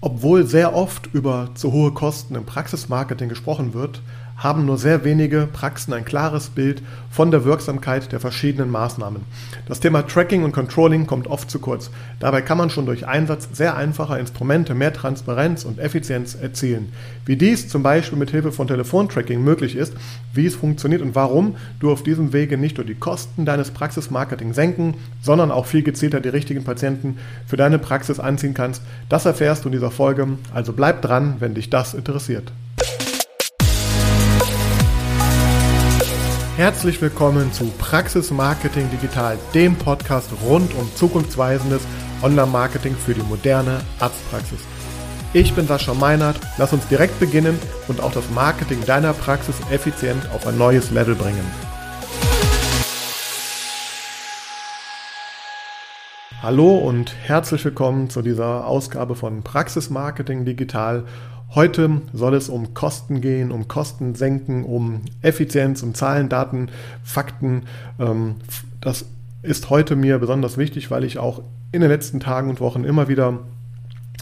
Obwohl sehr oft über zu hohe Kosten im Praxismarketing gesprochen wird, haben nur sehr wenige Praxen ein klares Bild von der Wirksamkeit der verschiedenen Maßnahmen. Das Thema Tracking und Controlling kommt oft zu kurz. Dabei kann man schon durch Einsatz sehr einfacher Instrumente mehr Transparenz und Effizienz erzielen. Wie dies zum Beispiel mit Hilfe von Telefontracking möglich ist, wie es funktioniert und warum du auf diesem Wege nicht nur die Kosten deines Praxismarketing senken, sondern auch viel gezielter die richtigen Patienten für deine Praxis anziehen kannst, das erfährst du in dieser Folge. Also bleib dran, wenn dich das interessiert. Herzlich willkommen zu Praxis Marketing Digital, dem Podcast rund um zukunftsweisendes Online-Marketing für die moderne Arztpraxis. Ich bin Sascha Meinert, lass uns direkt beginnen und auch das Marketing deiner Praxis effizient auf ein neues Level bringen. Hallo und herzlich willkommen zu dieser Ausgabe von Praxis Marketing Digital. Heute soll es um Kosten gehen, um Kosten senken, um Effizienz, um Zahlen, Daten, Fakten. Ähm, das ist heute mir besonders wichtig, weil ich auch in den letzten Tagen und Wochen immer wieder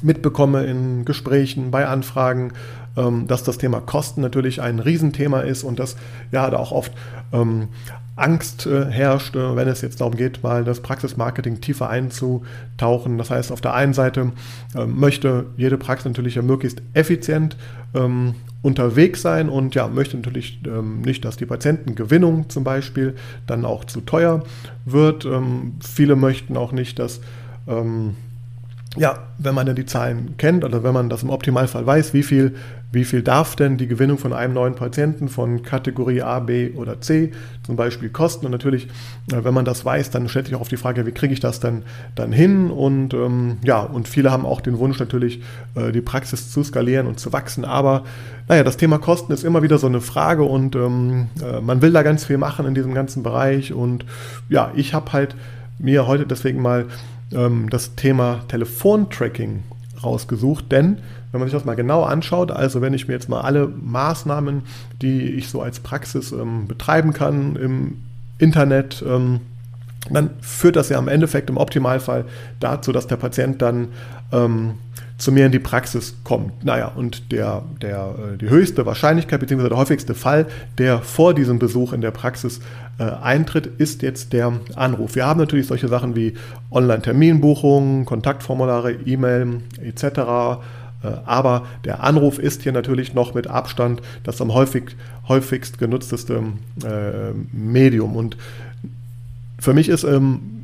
mitbekomme in Gesprächen, bei Anfragen, ähm, dass das Thema Kosten natürlich ein Riesenthema ist und dass ja da auch oft ähm, Angst äh, herrscht, äh, wenn es jetzt darum geht, mal das Praxismarketing tiefer einzutauchen. Das heißt, auf der einen Seite äh, möchte jede Praxis natürlich möglichst effizient ähm, unterwegs sein und ja, möchte natürlich ähm, nicht, dass die Patientengewinnung zum Beispiel dann auch zu teuer wird. Ähm, viele möchten auch nicht, dass ähm, ja, wenn man dann die Zahlen kennt oder wenn man das im Optimalfall weiß, wie viel, wie viel darf denn die Gewinnung von einem neuen Patienten von Kategorie A, B oder C zum Beispiel kosten. Und natürlich, äh, wenn man das weiß, dann stellt sich auch auf die Frage, wie kriege ich das denn dann hin? Und ähm, ja, und viele haben auch den Wunsch natürlich, äh, die Praxis zu skalieren und zu wachsen. Aber naja, das Thema Kosten ist immer wieder so eine Frage und ähm, äh, man will da ganz viel machen in diesem ganzen Bereich. Und ja, ich habe halt mir heute deswegen mal ähm, das Thema Telefontracking rausgesucht, denn wenn man sich das mal genau anschaut, also wenn ich mir jetzt mal alle Maßnahmen, die ich so als Praxis ähm, betreiben kann im Internet, ähm, dann führt das ja im Endeffekt im Optimalfall dazu, dass der Patient dann ähm, zu mir in die Praxis kommt. Naja, und der, der, äh, die höchste Wahrscheinlichkeit bzw. der häufigste Fall, der vor diesem Besuch in der Praxis äh, eintritt, ist jetzt der Anruf. Wir haben natürlich solche Sachen wie Online-Terminbuchungen, Kontaktformulare, E-Mail etc. Äh, aber der Anruf ist hier natürlich noch mit Abstand das am häufig, häufigst genutzteste äh, Medium. Und für mich ist ähm,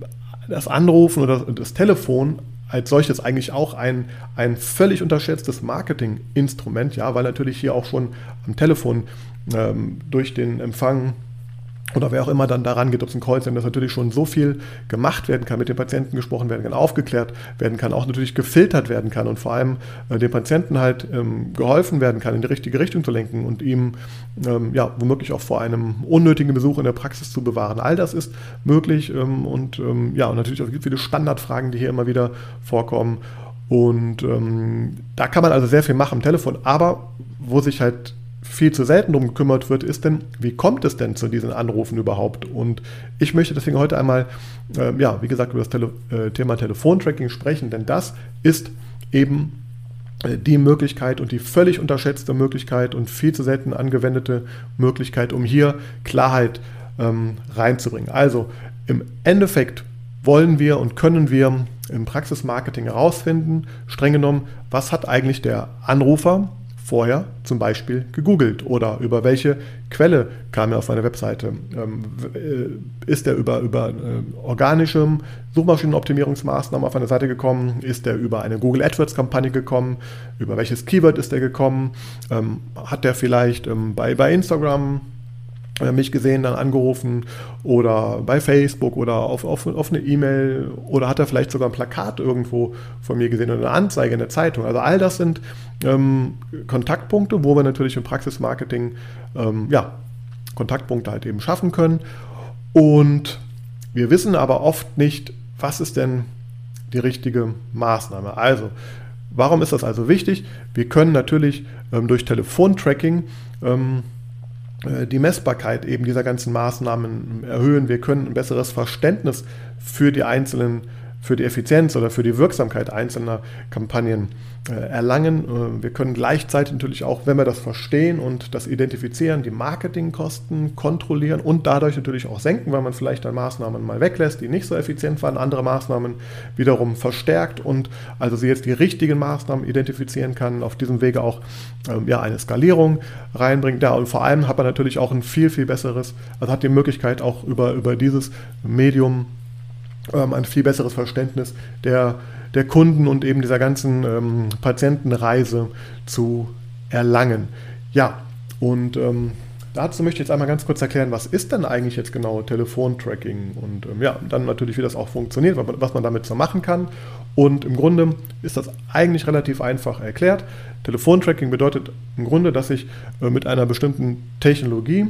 das Anrufen oder das, Telefon als solches eigentlich auch ein, ein völlig unterschätztes Marketinginstrument, ja, weil natürlich hier auch schon am Telefon ähm, durch den Empfang oder wer auch immer dann daran geht, ob es ein Callcenter ist, natürlich schon so viel gemacht werden kann, mit den Patienten gesprochen werden kann, aufgeklärt werden kann, auch natürlich gefiltert werden kann und vor allem äh, dem Patienten halt ähm, geholfen werden kann, in die richtige Richtung zu lenken und ihm ähm, ja womöglich auch vor einem unnötigen Besuch in der Praxis zu bewahren. All das ist möglich ähm, und ähm, ja, und natürlich auch viele Standardfragen, die hier immer wieder vorkommen. Und ähm, da kann man also sehr viel machen am Telefon, aber wo sich halt viel zu selten darum gekümmert wird, ist denn, wie kommt es denn zu diesen Anrufen überhaupt? Und ich möchte deswegen heute einmal, äh, ja, wie gesagt, über das Tele äh, Thema Telefontracking sprechen, denn das ist eben äh, die Möglichkeit und die völlig unterschätzte Möglichkeit und viel zu selten angewendete Möglichkeit, um hier Klarheit ähm, reinzubringen. Also im Endeffekt wollen wir und können wir im Praxismarketing herausfinden, streng genommen, was hat eigentlich der Anrufer vorher zum Beispiel gegoogelt oder über welche Quelle kam er auf meine Webseite. Ähm, äh, ist er über, über äh, organischem Suchmaschinenoptimierungsmaßnahmen auf eine Seite gekommen? Ist er über eine Google AdWords-Kampagne gekommen? Über welches Keyword ist er gekommen? Ähm, hat er vielleicht ähm, bei, bei Instagram mich gesehen, dann angerufen oder bei Facebook oder auf, auf, auf eine E-Mail oder hat er vielleicht sogar ein Plakat irgendwo von mir gesehen oder eine Anzeige in der Zeitung. Also all das sind ähm, Kontaktpunkte, wo wir natürlich im Praxismarketing ähm, ja, Kontaktpunkte halt eben schaffen können. Und wir wissen aber oft nicht, was ist denn die richtige Maßnahme. Also, warum ist das also wichtig? Wir können natürlich ähm, durch Telefontracking ähm, äh, die Messbarkeit eben dieser ganzen Maßnahmen erhöhen. Wir können ein besseres Verständnis für die einzelnen für die Effizienz oder für die Wirksamkeit einzelner Kampagnen äh, erlangen. Äh, wir können gleichzeitig natürlich auch, wenn wir das verstehen und das identifizieren, die Marketingkosten kontrollieren und dadurch natürlich auch senken, weil man vielleicht dann Maßnahmen mal weglässt, die nicht so effizient waren, andere Maßnahmen wiederum verstärkt und also sie jetzt die richtigen Maßnahmen identifizieren kann, auf diesem Wege auch ähm, ja, eine Skalierung reinbringt. Ja, und vor allem hat man natürlich auch ein viel, viel besseres, also hat die Möglichkeit auch über, über dieses Medium ähm, ein viel besseres Verständnis der der Kunden und eben dieser ganzen ähm, Patientenreise zu erlangen. Ja, und ähm, dazu möchte ich jetzt einmal ganz kurz erklären, was ist denn eigentlich jetzt genau Telefontracking und ähm, ja, dann natürlich, wie das auch funktioniert, was man damit so machen kann. Und im Grunde ist das eigentlich relativ einfach erklärt. Telefontracking bedeutet im Grunde, dass ich äh, mit einer bestimmten Technologie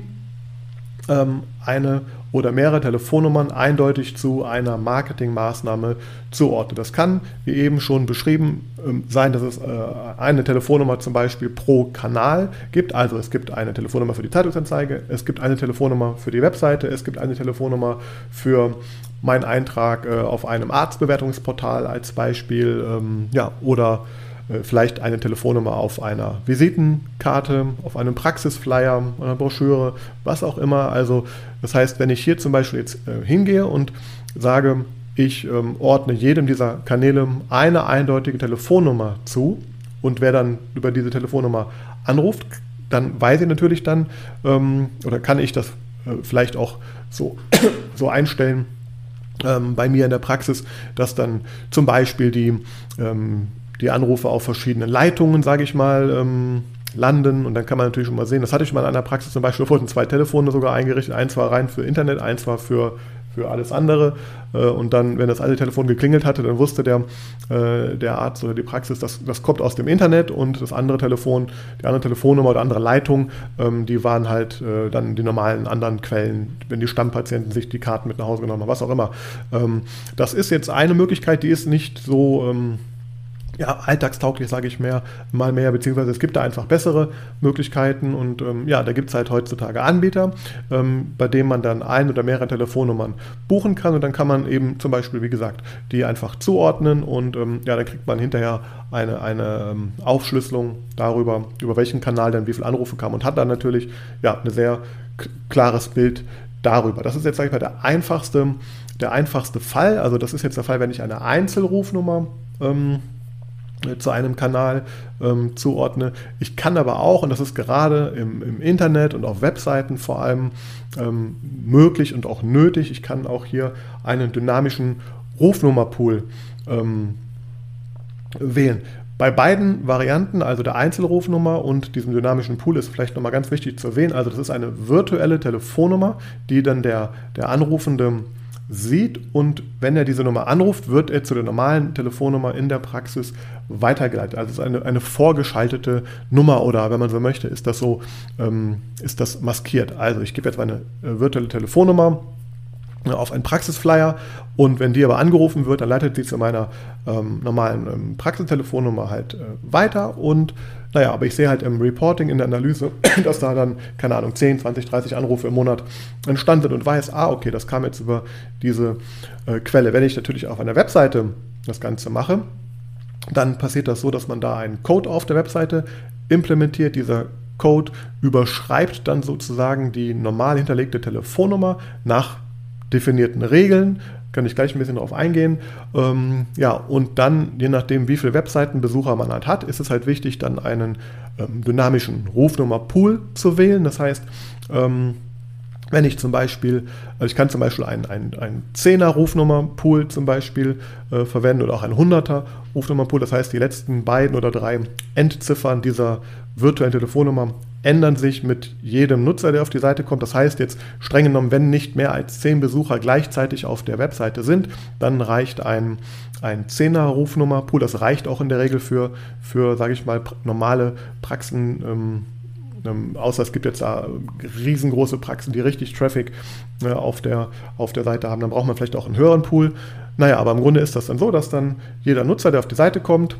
ähm, eine oder mehrere Telefonnummern eindeutig zu einer Marketingmaßnahme zuordne. Das kann, wie eben schon beschrieben, ähm, sein, dass es äh, eine Telefonnummer zum Beispiel pro Kanal gibt. Also es gibt eine Telefonnummer für die Zeitungsanzeige, es gibt eine Telefonnummer für die Webseite, es gibt eine Telefonnummer für meinen Eintrag äh, auf einem Arztbewertungsportal als Beispiel ähm, ja, oder vielleicht eine Telefonnummer auf einer Visitenkarte, auf einem Praxisflyer, einer Broschüre, was auch immer. Also das heißt, wenn ich hier zum Beispiel jetzt äh, hingehe und sage, ich ähm, ordne jedem dieser Kanäle eine eindeutige Telefonnummer zu und wer dann über diese Telefonnummer anruft, dann weiß ich natürlich dann ähm, oder kann ich das äh, vielleicht auch so, so einstellen ähm, bei mir in der Praxis, dass dann zum Beispiel die ähm, die Anrufe auf verschiedenen Leitungen, sage ich mal, ähm, landen. Und dann kann man natürlich schon mal sehen, das hatte ich mal in einer Praxis zum Beispiel, da wurden zwei Telefone sogar eingerichtet. Eins war rein für Internet, eins war für, für alles andere. Äh, und dann, wenn das alte Telefon geklingelt hatte, dann wusste der, äh, der Arzt oder die Praxis, das, das kommt aus dem Internet und das andere Telefon, die andere Telefonnummer oder andere Leitung, ähm, die waren halt äh, dann die normalen anderen Quellen, wenn die Stammpatienten sich die Karten mit nach Hause genommen haben, was auch immer. Ähm, das ist jetzt eine Möglichkeit, die ist nicht so ähm, ja, alltagstauglich, sage ich mehr, mal mehr, beziehungsweise es gibt da einfach bessere Möglichkeiten und ähm, ja, da gibt es halt heutzutage Anbieter, ähm, bei denen man dann ein oder mehrere Telefonnummern buchen kann und dann kann man eben zum Beispiel, wie gesagt, die einfach zuordnen und ähm, ja, dann kriegt man hinterher eine, eine ähm, Aufschlüsselung darüber, über welchen Kanal dann wie viele Anrufe kamen und hat dann natürlich ja, ein sehr klares Bild darüber. Das ist jetzt, sage ich mal, der einfachste, der einfachste Fall. Also das ist jetzt der Fall, wenn ich eine Einzelrufnummer ähm, äh, zu einem Kanal ähm, zuordne. Ich kann aber auch, und das ist gerade im, im Internet und auf Webseiten vor allem ähm, möglich und auch nötig, ich kann auch hier einen dynamischen Rufnummerpool ähm, wählen. Bei beiden Varianten, also der Einzelrufnummer und diesem dynamischen Pool, ist vielleicht nochmal ganz wichtig zu erwähnen. Also das ist eine virtuelle Telefonnummer, die dann der, der Anrufende sieht und wenn er diese Nummer anruft, wird er zu der normalen Telefonnummer in der Praxis weitergeleitet. Also es ist eine, eine vorgeschaltete Nummer oder wenn man so möchte, ist das so, ähm, ist das maskiert. Also ich gebe jetzt meine äh, virtuelle Telefonnummer auf einen Praxisflyer und wenn die aber angerufen wird, dann leitet sie zu meiner ähm, normalen ähm, Praxistelefonnummer halt äh, weiter und naja, aber ich sehe halt im Reporting, in der Analyse, dass da dann, keine Ahnung, 10, 20, 30 Anrufe im Monat entstanden sind und weiß, ah, okay, das kam jetzt über diese äh, Quelle. Wenn ich natürlich auf einer Webseite das Ganze mache, dann passiert das so, dass man da einen Code auf der Webseite implementiert. Dieser Code überschreibt dann sozusagen die normal hinterlegte Telefonnummer nach definierten Regeln, kann ich gleich ein bisschen darauf eingehen. Ähm, ja, und dann, je nachdem, wie viele Webseitenbesucher man halt hat, ist es halt wichtig, dann einen ähm, dynamischen Rufnummer-Pool zu wählen. Das heißt, ähm, wenn ich zum Beispiel, also ich kann zum Beispiel einen, einen, einen 10er Rufnummer-Pool zum Beispiel äh, verwenden oder auch einen 100er Rufnummer-Pool. Das heißt, die letzten beiden oder drei Endziffern dieser virtuellen Telefonnummer ändern sich mit jedem Nutzer, der auf die Seite kommt. Das heißt jetzt streng genommen, wenn nicht mehr als zehn Besucher gleichzeitig auf der Webseite sind, dann reicht ein, ein 10er Rufnummerpool. Das reicht auch in der Regel für, für sage ich mal, normale Praxen. Ähm, ähm, außer es gibt jetzt da riesengroße Praxen, die richtig Traffic äh, auf, der, auf der Seite haben. Dann braucht man vielleicht auch einen höheren Pool. Naja, aber im Grunde ist das dann so, dass dann jeder Nutzer, der auf die Seite kommt,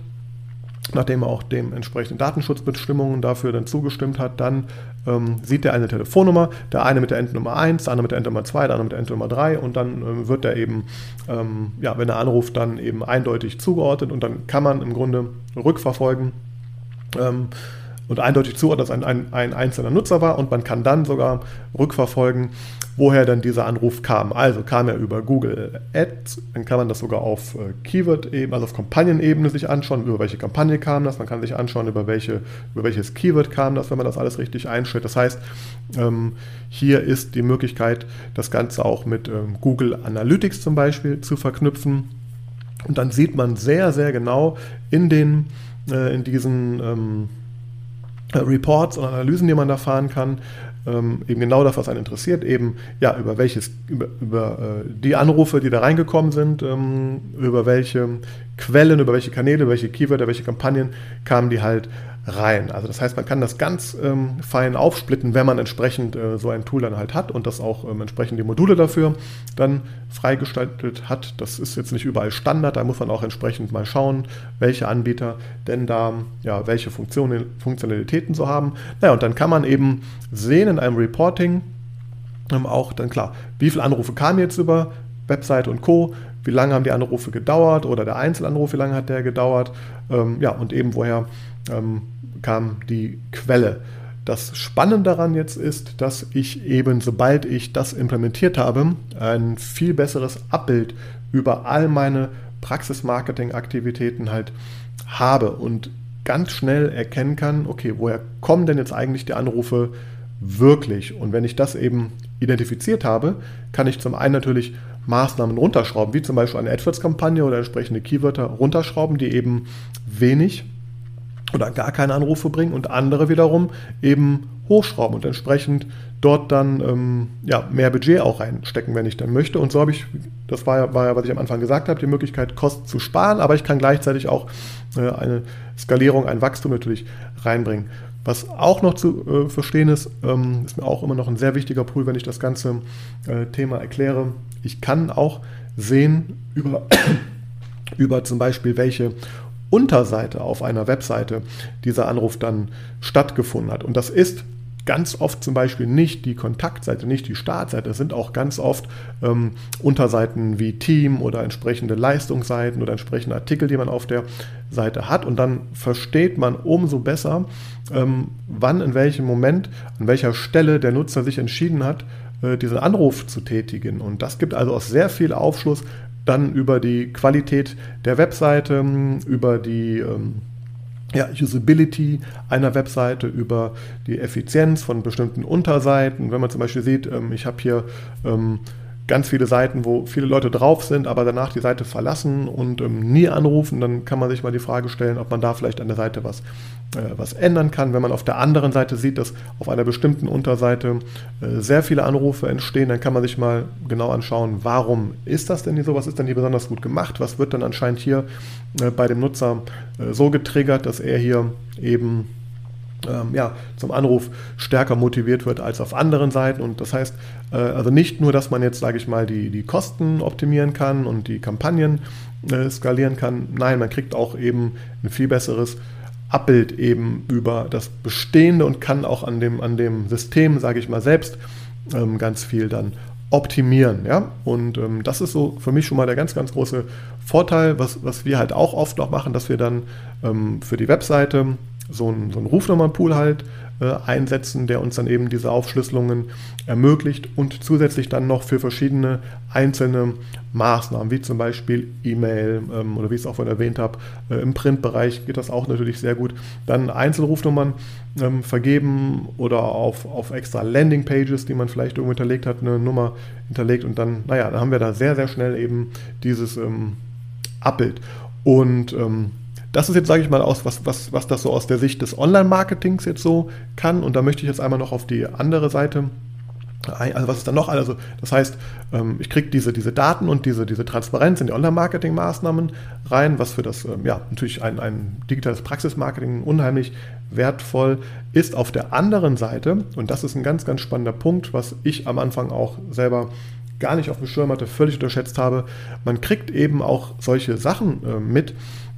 nachdem er auch dementsprechenden Datenschutzbestimmungen dafür dann zugestimmt hat, dann ähm, sieht er eine Telefonnummer, der eine mit der Endnummer 1, der andere mit der Endnummer 2, der andere mit der Endnummer 3 und dann ähm, wird er eben, ähm, ja, wenn er anruft, dann eben eindeutig zugeordnet und dann kann man im Grunde rückverfolgen ähm, und eindeutig zuordnen, dass ein, ein, ein einzelner Nutzer war und man kann dann sogar rückverfolgen, woher dann dieser Anruf kam. Also kam er über Google Ads, dann kann man das sogar auf äh, Keyword-Ebene, also auf Kampagnenebene sich anschauen, über welche Kampagne kam das, man kann sich anschauen, über, welche, über welches Keyword kam das, wenn man das alles richtig einstellt. Das heißt, ähm, hier ist die Möglichkeit, das Ganze auch mit ähm, Google Analytics zum Beispiel zu verknüpfen. Und dann sieht man sehr, sehr genau in, den, äh, in diesen ähm, Reports und Analysen, die man da fahren kann, ähm, eben genau das, was einen interessiert, eben ja über welches, über, über äh, die Anrufe, die da reingekommen sind, ähm, über welche Quellen, über welche Kanäle, welche Keywörter, welche Kampagnen kamen die halt rein. Also das heißt, man kann das ganz ähm, fein aufsplitten, wenn man entsprechend äh, so ein Tool dann halt hat und das auch ähm, entsprechend die Module dafür dann freigestaltet hat. Das ist jetzt nicht überall Standard, da muss man auch entsprechend mal schauen, welche Anbieter denn da ja, welche Funktionen, Funktionalitäten so haben. Naja, und dann kann man eben sehen in einem Reporting ähm, auch dann klar, wie viele Anrufe kamen jetzt über Website und Co., wie lange haben die Anrufe gedauert oder der Einzelanruf, wie lange hat der gedauert, ähm, ja, und eben woher ähm, kam die Quelle. Das Spannende daran jetzt ist, dass ich eben, sobald ich das implementiert habe, ein viel besseres Abbild über all meine Praxis-Marketing-Aktivitäten halt habe und ganz schnell erkennen kann, okay, woher kommen denn jetzt eigentlich die Anrufe wirklich? Und wenn ich das eben identifiziert habe, kann ich zum einen natürlich Maßnahmen runterschrauben, wie zum Beispiel eine AdWords-Kampagne oder entsprechende Keywörter runterschrauben, die eben wenig oder gar keine Anrufe bringen und andere wiederum eben hochschrauben und entsprechend dort dann ähm, ja, mehr Budget auch reinstecken, wenn ich dann möchte. Und so habe ich, das war ja, war ja, was ich am Anfang gesagt habe, die Möglichkeit, Kosten zu sparen, aber ich kann gleichzeitig auch äh, eine Skalierung, ein Wachstum natürlich reinbringen. Was auch noch zu äh, verstehen ist, ähm, ist mir auch immer noch ein sehr wichtiger Pool, wenn ich das ganze äh, Thema erkläre. Ich kann auch sehen über, über zum Beispiel welche Unterseite auf einer Webseite dieser Anruf dann stattgefunden hat. Und das ist ganz oft zum Beispiel nicht die Kontaktseite, nicht die Startseite. Es sind auch ganz oft ähm, Unterseiten wie Team oder entsprechende Leistungsseiten oder entsprechende Artikel, die man auf der Seite hat. Und dann versteht man umso besser, ähm, wann, in welchem Moment, an welcher Stelle der Nutzer sich entschieden hat, äh, diesen Anruf zu tätigen. Und das gibt also auch sehr viel Aufschluss dann über die Qualität der Webseite, über die ähm, ja, Usability einer Webseite, über die Effizienz von bestimmten Unterseiten. Wenn man zum Beispiel sieht, ähm, ich habe hier ähm, ganz viele Seiten, wo viele Leute drauf sind, aber danach die Seite verlassen und ähm, nie anrufen, dann kann man sich mal die Frage stellen, ob man da vielleicht an der Seite was, äh, was ändern kann. Wenn man auf der anderen Seite sieht, dass auf einer bestimmten Unterseite äh, sehr viele Anrufe entstehen, dann kann man sich mal genau anschauen, warum ist das denn hier so, was ist denn hier besonders gut gemacht, was wird dann anscheinend hier äh, bei dem Nutzer äh, so getriggert, dass er hier eben ähm, ja, zum Anruf stärker motiviert wird als auf anderen Seiten. Und das heißt, äh, also nicht nur, dass man jetzt, sage ich mal, die, die Kosten optimieren kann und die Kampagnen äh, skalieren kann. Nein, man kriegt auch eben ein viel besseres Abbild eben über das Bestehende und kann auch an dem, an dem System, sage ich mal, selbst ähm, ganz viel dann optimieren. Ja? Und ähm, das ist so für mich schon mal der ganz, ganz große Vorteil, was, was wir halt auch oft noch machen, dass wir dann ähm, für die Webseite so einen, so einen Rufnummernpool halt äh, einsetzen, der uns dann eben diese Aufschlüsselungen ermöglicht und zusätzlich dann noch für verschiedene einzelne Maßnahmen, wie zum Beispiel E-Mail ähm, oder wie ich es auch vorhin erwähnt habe, äh, im Printbereich geht das auch natürlich sehr gut, dann Einzelrufnummern ähm, vergeben oder auf, auf extra Landingpages, die man vielleicht irgendwo hinterlegt hat, eine Nummer hinterlegt und dann, naja, dann haben wir da sehr, sehr schnell eben dieses ähm, Abbild. Und ähm, das ist jetzt, sage ich mal, aus, was, was, was das so aus der Sicht des Online-Marketings jetzt so kann. Und da möchte ich jetzt einmal noch auf die andere Seite also was ist da noch? Also das heißt, ähm, ich kriege diese, diese Daten und diese, diese Transparenz in die Online-Marketing-Maßnahmen rein, was für das, ähm, ja, natürlich ein, ein digitales Praxismarketing unheimlich wertvoll ist. Auf der anderen Seite, und das ist ein ganz, ganz spannender Punkt, was ich am Anfang auch selber gar nicht auf dem Schirm hatte, völlig unterschätzt habe. Man kriegt eben auch solche Sachen äh, mit,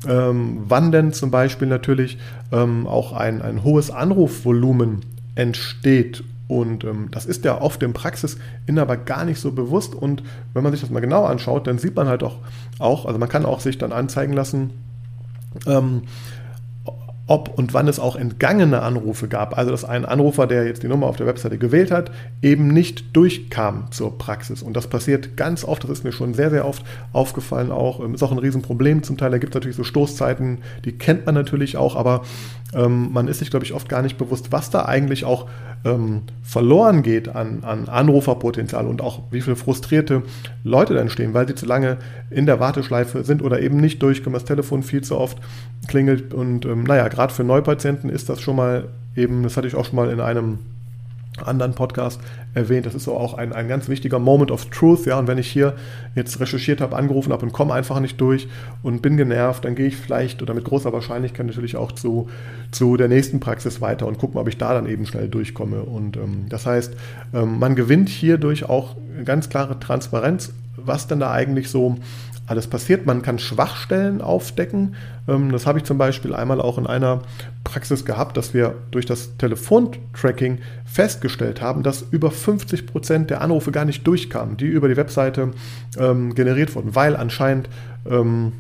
ähm, wann denn zum Beispiel natürlich ähm, auch ein, ein hohes Anrufvolumen entsteht und ähm, das ist ja oft im Praxisinhaber gar nicht so bewusst. Und wenn man sich das mal genau anschaut, dann sieht man halt auch, auch also man kann auch sich dann anzeigen lassen, ähm, ob und wann es auch entgangene Anrufe gab. Also dass ein Anrufer, der jetzt die Nummer auf der Webseite gewählt hat, eben nicht durchkam zur Praxis. Und das passiert ganz oft, das ist mir schon sehr, sehr oft aufgefallen auch. Ähm, ist auch ein Riesenproblem zum Teil. Da gibt es natürlich so Stoßzeiten, die kennt man natürlich auch, aber ähm, man ist sich, glaube ich, oft gar nicht bewusst, was da eigentlich auch ähm, verloren geht an, an Anruferpotenzial und auch wie viele frustrierte Leute dann stehen, weil sie zu lange in der Warteschleife sind oder eben nicht durchkommen, das Telefon viel zu oft klingelt. Und ähm, naja, gerade für Neupatienten ist das schon mal eben, das hatte ich auch schon mal in einem anderen Podcast erwähnt. Das ist so auch ein, ein ganz wichtiger Moment of Truth. Ja, und wenn ich hier jetzt recherchiert habe, angerufen habe und komme einfach nicht durch und bin genervt, dann gehe ich vielleicht oder mit großer Wahrscheinlichkeit natürlich auch zu, zu der nächsten Praxis weiter und gucke, ob ich da dann eben schnell durchkomme. Und ähm, das heißt, ähm, man gewinnt hierdurch auch ganz klare Transparenz, was denn da eigentlich so alles passiert. Man kann Schwachstellen aufdecken. Ähm, das habe ich zum Beispiel einmal auch in einer Praxis gehabt, dass wir durch das Telefontracking festgestellt haben, dass über 50 Prozent der Anrufe gar nicht durchkamen, die über die Webseite ähm, generiert wurden, weil anscheinend ähm,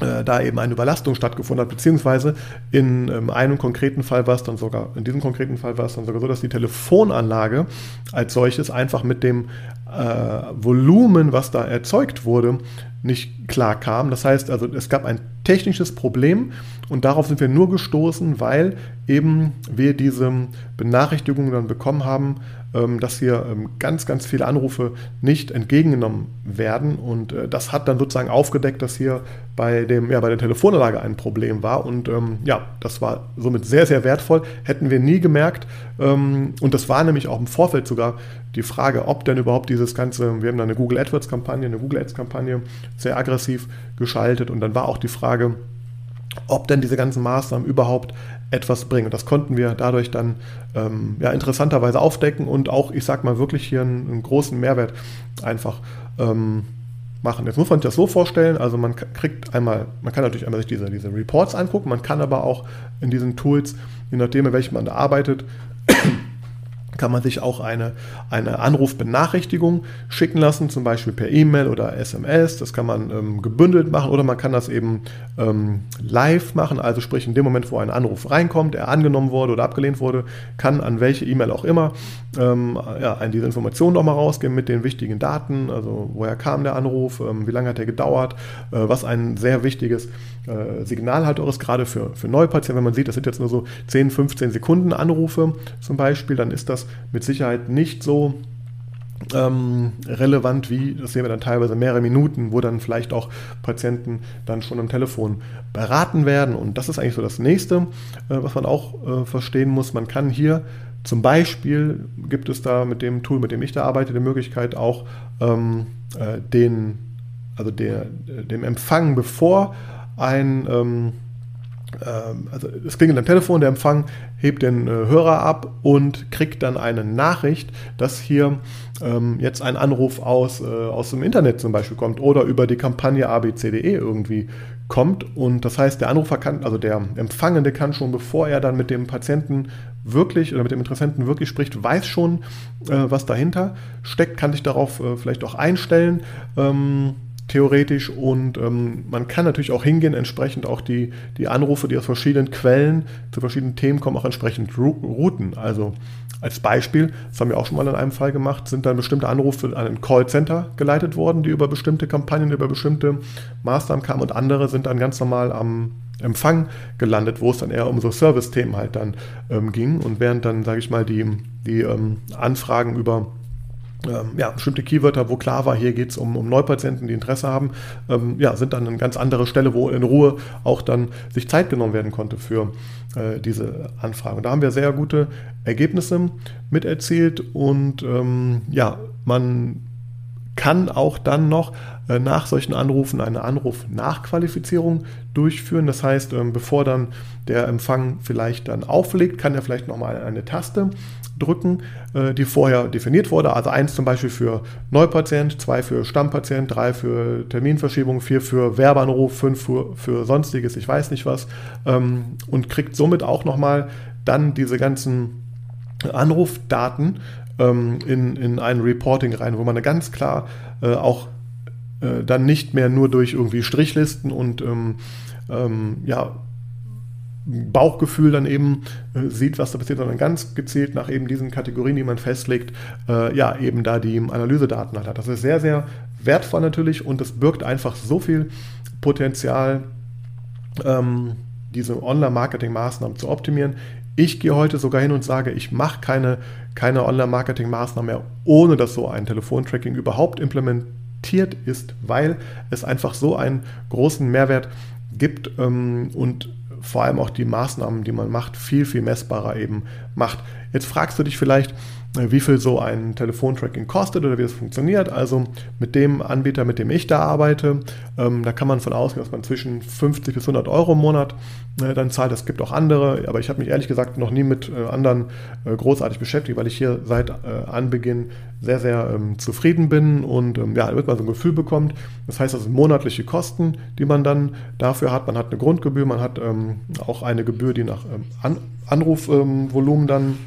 äh, da eben eine Überlastung stattgefunden hat, beziehungsweise in ähm, einem konkreten Fall war es dann sogar, in diesem konkreten Fall war es dann sogar so, dass die Telefonanlage als solches einfach mit dem äh, Volumen, was da erzeugt wurde, nicht klar kam. Das heißt also, es gab ein technisches Problem und darauf sind wir nur gestoßen, weil eben wir diese Benachrichtigungen dann bekommen haben, ähm, dass hier ähm, ganz, ganz viele Anrufe nicht entgegengenommen werden. Und äh, das hat dann sozusagen aufgedeckt, dass hier bei, dem, ja, bei der Telefonanlage ein Problem war. Und ähm, ja, das war somit sehr, sehr wertvoll. Hätten wir nie gemerkt. und das war nämlich auch im Vorfeld sogar die Frage, ob denn überhaupt dieses ganze, wir haben da eine Google AdWords-Kampagne, eine Google Ads-Kampagne sehr aggressiv geschaltet. Und dann war auch die Frage, ob denn diese ganzen Maßnahmen überhaupt etwas bringen. Das konnten wir dadurch dann ähm, ja, interessanterweise aufdecken und auch, ich sag mal, wirklich hier einen, einen großen Mehrwert einfach ähm, machen. Jetzt muss man sich das so vorstellen, also man kriegt einmal, man kann natürlich einmal sich diese, diese Reports angucken, man kann aber auch in diesen Tools, je nachdem, in welchem man da arbeitet, kann man sich auch eine, eine Anrufbenachrichtigung schicken lassen, zum Beispiel per E-Mail oder SMS. Das kann man ähm, gebündelt machen oder man kann das eben ähm, live machen, also sprich in dem Moment, wo ein Anruf reinkommt, er angenommen wurde oder abgelehnt wurde, kann an welche E-Mail auch immer ähm, ja, diese Informationen nochmal rausgeben mit den wichtigen Daten, also woher kam der Anruf, ähm, wie lange hat er gedauert, äh, was ein sehr wichtiges äh, Signal halt auch ist, gerade für, für Neupatienten, wenn man sieht, das sind jetzt nur so 10, 15 Sekunden Anrufe zum Beispiel, dann ist das mit Sicherheit nicht so ähm, relevant wie, das sehen wir dann teilweise mehrere Minuten, wo dann vielleicht auch Patienten dann schon am Telefon beraten werden. Und das ist eigentlich so das nächste, äh, was man auch äh, verstehen muss. Man kann hier zum Beispiel, gibt es da mit dem Tool, mit dem ich da arbeite, die Möglichkeit auch ähm, äh, den, also der, dem Empfang, bevor ein ähm, also es klingelt am Telefon, der Empfang hebt den äh, Hörer ab und kriegt dann eine Nachricht, dass hier ähm, jetzt ein Anruf aus, äh, aus dem Internet zum Beispiel kommt oder über die Kampagne abcde irgendwie kommt. Und das heißt, der Anrufer kann, also der Empfangende kann schon, bevor er dann mit dem Patienten wirklich oder mit dem Interessenten wirklich spricht, weiß schon, äh, was dahinter steckt, kann sich darauf äh, vielleicht auch einstellen. Ähm, theoretisch und ähm, man kann natürlich auch hingehen, entsprechend auch die, die Anrufe, die aus verschiedenen Quellen zu verschiedenen Themen kommen, auch entsprechend routen. Also als Beispiel, das haben wir auch schon mal in einem Fall gemacht, sind dann bestimmte Anrufe an ein Callcenter geleitet worden, die über bestimmte Kampagnen, über bestimmte Maßnahmen kamen und andere sind dann ganz normal am Empfang gelandet, wo es dann eher um so Service-Themen halt dann ähm, ging und während dann, sage ich mal, die, die ähm, Anfragen über ähm, ja, bestimmte Keywörter, wo klar war, hier geht es um, um Neupatienten, die Interesse haben, ähm, ja, sind dann eine ganz andere Stelle, wo in Ruhe auch dann sich Zeit genommen werden konnte für äh, diese Anfragen. da haben wir sehr gute Ergebnisse mit erzielt und ähm, ja, man kann auch dann noch äh, nach solchen Anrufen eine Anruf-Nachqualifizierung durchführen. Das heißt, ähm, bevor dann der Empfang vielleicht dann auflegt, kann er vielleicht nochmal eine Taste drücken, äh, die vorher definiert wurde. Also eins zum Beispiel für Neupatient, zwei für Stammpatient, drei für Terminverschiebung, vier für Werbeanruf, fünf für, für sonstiges, ich weiß nicht was. Ähm, und kriegt somit auch nochmal dann diese ganzen Anrufdaten ähm, in, in ein Reporting rein, wo man ganz klar äh, auch äh, dann nicht mehr nur durch irgendwie Strichlisten und ähm, ähm, ja, Bauchgefühl dann eben äh, sieht, was da passiert, sondern ganz gezielt nach eben diesen Kategorien, die man festlegt, äh, ja, eben da die Analysedaten halt hat. Das ist sehr, sehr wertvoll natürlich und es birgt einfach so viel Potenzial, ähm, diese Online-Marketing-Maßnahmen zu optimieren. Ich gehe heute sogar hin und sage, ich mache keine, keine Online-Marketing-Maßnahmen mehr, ohne dass so ein Telefontracking überhaupt implementiert ist, weil es einfach so einen großen Mehrwert gibt ähm, und vor allem auch die Maßnahmen, die man macht, viel, viel messbarer eben macht. Jetzt fragst du dich vielleicht, wie viel so ein Telefontracking kostet oder wie es funktioniert. Also mit dem Anbieter, mit dem ich da arbeite, ähm, da kann man von ausgehen, dass man zwischen 50 bis 100 Euro im Monat äh, dann zahlt. Es gibt auch andere, aber ich habe mich ehrlich gesagt noch nie mit äh, anderen äh, großartig beschäftigt, weil ich hier seit äh, Anbeginn sehr, sehr ähm, zufrieden bin und ähm, ja, damit man so ein Gefühl bekommt. Das heißt, das sind monatliche Kosten, die man dann dafür hat. Man hat eine Grundgebühr, man hat ähm, auch eine Gebühr, die nach ähm, An Anrufvolumen dann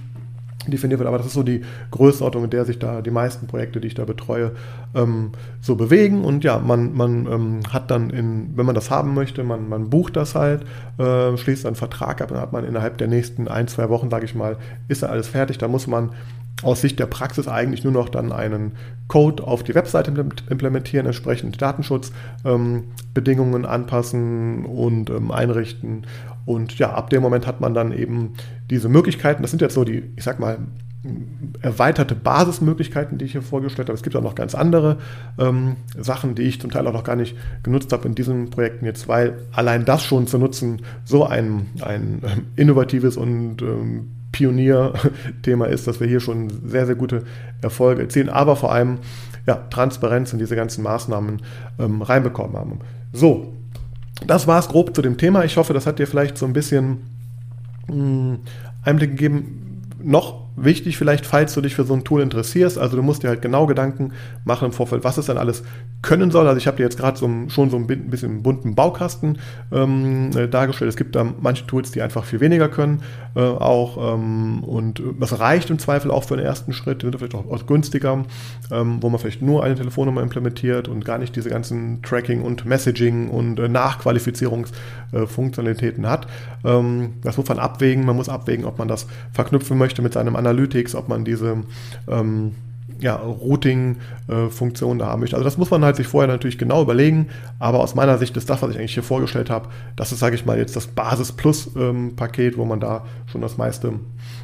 definiert wird. Aber das ist so die Größenordnung, in der sich da die meisten Projekte, die ich da betreue, ähm, so bewegen. Und ja, man, man ähm, hat dann, in, wenn man das haben möchte, man, man bucht das halt, äh, schließt einen Vertrag ab, dann hat man innerhalb der nächsten ein, zwei Wochen, sage ich mal, ist da alles fertig. Da muss man aus Sicht der Praxis eigentlich nur noch dann einen Code auf die Webseite implementieren, entsprechend Datenschutzbedingungen ähm, anpassen und ähm, einrichten. Und ja, ab dem Moment hat man dann eben diese Möglichkeiten. Das sind jetzt so die, ich sag mal, erweiterte Basismöglichkeiten, die ich hier vorgestellt habe. Es gibt auch noch ganz andere ähm, Sachen, die ich zum Teil auch noch gar nicht genutzt habe in diesen Projekten jetzt, weil allein das schon zu nutzen so ein, ein ähm, innovatives und ähm, Pionierthema ist, dass wir hier schon sehr, sehr gute Erfolge erzielen, aber vor allem ja, Transparenz in diese ganzen Maßnahmen ähm, reinbekommen haben. So, das war es grob zu dem Thema. Ich hoffe, das hat dir vielleicht so ein bisschen mh, hm, Einblick gegeben. Noch wichtig vielleicht, falls du dich für so ein Tool interessierst. Also du musst dir halt genau Gedanken machen im Vorfeld, was es dann alles können soll. Also ich habe dir jetzt gerade so schon so ein bisschen bunten Baukasten ähm, äh, dargestellt. Es gibt da manche Tools, die einfach viel weniger können äh, auch ähm, und das reicht im Zweifel auch für den ersten Schritt, die sind vielleicht auch, auch günstiger, ähm, wo man vielleicht nur eine Telefonnummer implementiert und gar nicht diese ganzen Tracking und Messaging und äh, Nachqualifizierungsfunktionalitäten hat. Ähm, das muss man abwägen. Man muss abwägen, ob man das verknüpfen möchte mit seinem Analytics, ob man diese ähm, ja, Routing-Funktion da haben möchte. Also das muss man halt sich vorher natürlich genau überlegen, aber aus meiner Sicht ist das, was ich eigentlich hier vorgestellt habe, das ist, sage ich mal, jetzt das Basis-Plus-Paket, wo man da schon das meiste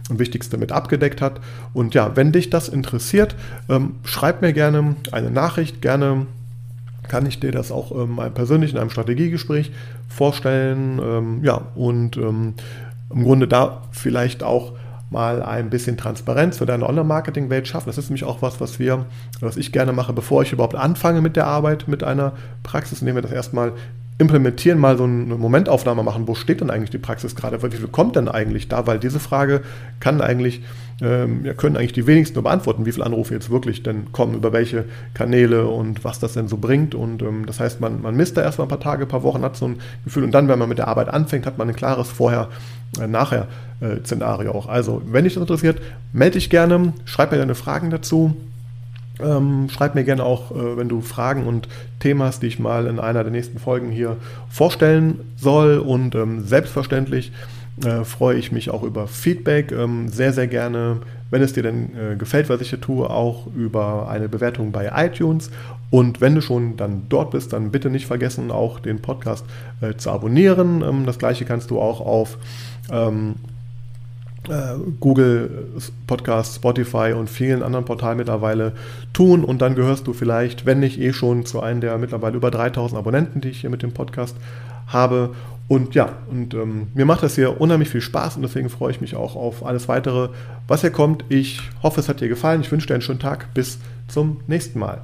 und Wichtigste mit abgedeckt hat. Und ja, wenn dich das interessiert, ähm, schreib mir gerne eine Nachricht, gerne kann ich dir das auch ähm, persönlich in einem Strategiegespräch vorstellen. Ähm, ja, und ähm, im Grunde da vielleicht auch mal ein bisschen Transparenz für deine Online-Marketing-Welt schaffen. Das ist nämlich auch was, was wir, was ich gerne mache, bevor ich überhaupt anfange mit der Arbeit mit einer Praxis, indem wir das erstmal implementieren, mal so eine Momentaufnahme machen, wo steht denn eigentlich die Praxis gerade, wie viel kommt denn eigentlich da, weil diese Frage kann eigentlich, ähm, können eigentlich die wenigsten nur beantworten, wie viele Anrufe jetzt wirklich denn kommen, über welche Kanäle und was das denn so bringt. Und ähm, das heißt, man, man misst da erstmal ein paar Tage, ein paar Wochen, hat so ein Gefühl. Und dann, wenn man mit der Arbeit anfängt, hat man ein klares Vorher-Nachher-Szenario äh, auch. Also, wenn dich das interessiert, melde dich gerne, schreib mir deine Fragen dazu ähm, schreib mir gerne auch, äh, wenn du Fragen und Themen hast, die ich mal in einer der nächsten Folgen hier vorstellen soll. Und ähm, selbstverständlich äh, freue ich mich auch über Feedback. Ähm, sehr, sehr gerne, wenn es dir denn äh, gefällt, was ich hier tue, auch über eine Bewertung bei iTunes. Und wenn du schon dann dort bist, dann bitte nicht vergessen, auch den Podcast äh, zu abonnieren. Ähm, das gleiche kannst du auch auf ähm, äh, Google Podcast, Spotify und vielen anderen Portalen mittlerweile tun. Und dann gehörst du vielleicht, wenn nicht eh schon, zu einem der mittlerweile über 3000 Abonnenten, die ich hier mit dem Podcast habe. Und ja, und ähm, mir macht das hier unheimlich viel Spaß und deswegen freue ich mich auch auf alles weitere, was hier kommt. Ich hoffe, es hat dir gefallen. Ich wünsche dir einen schönen Tag. Bis zum nächsten Mal.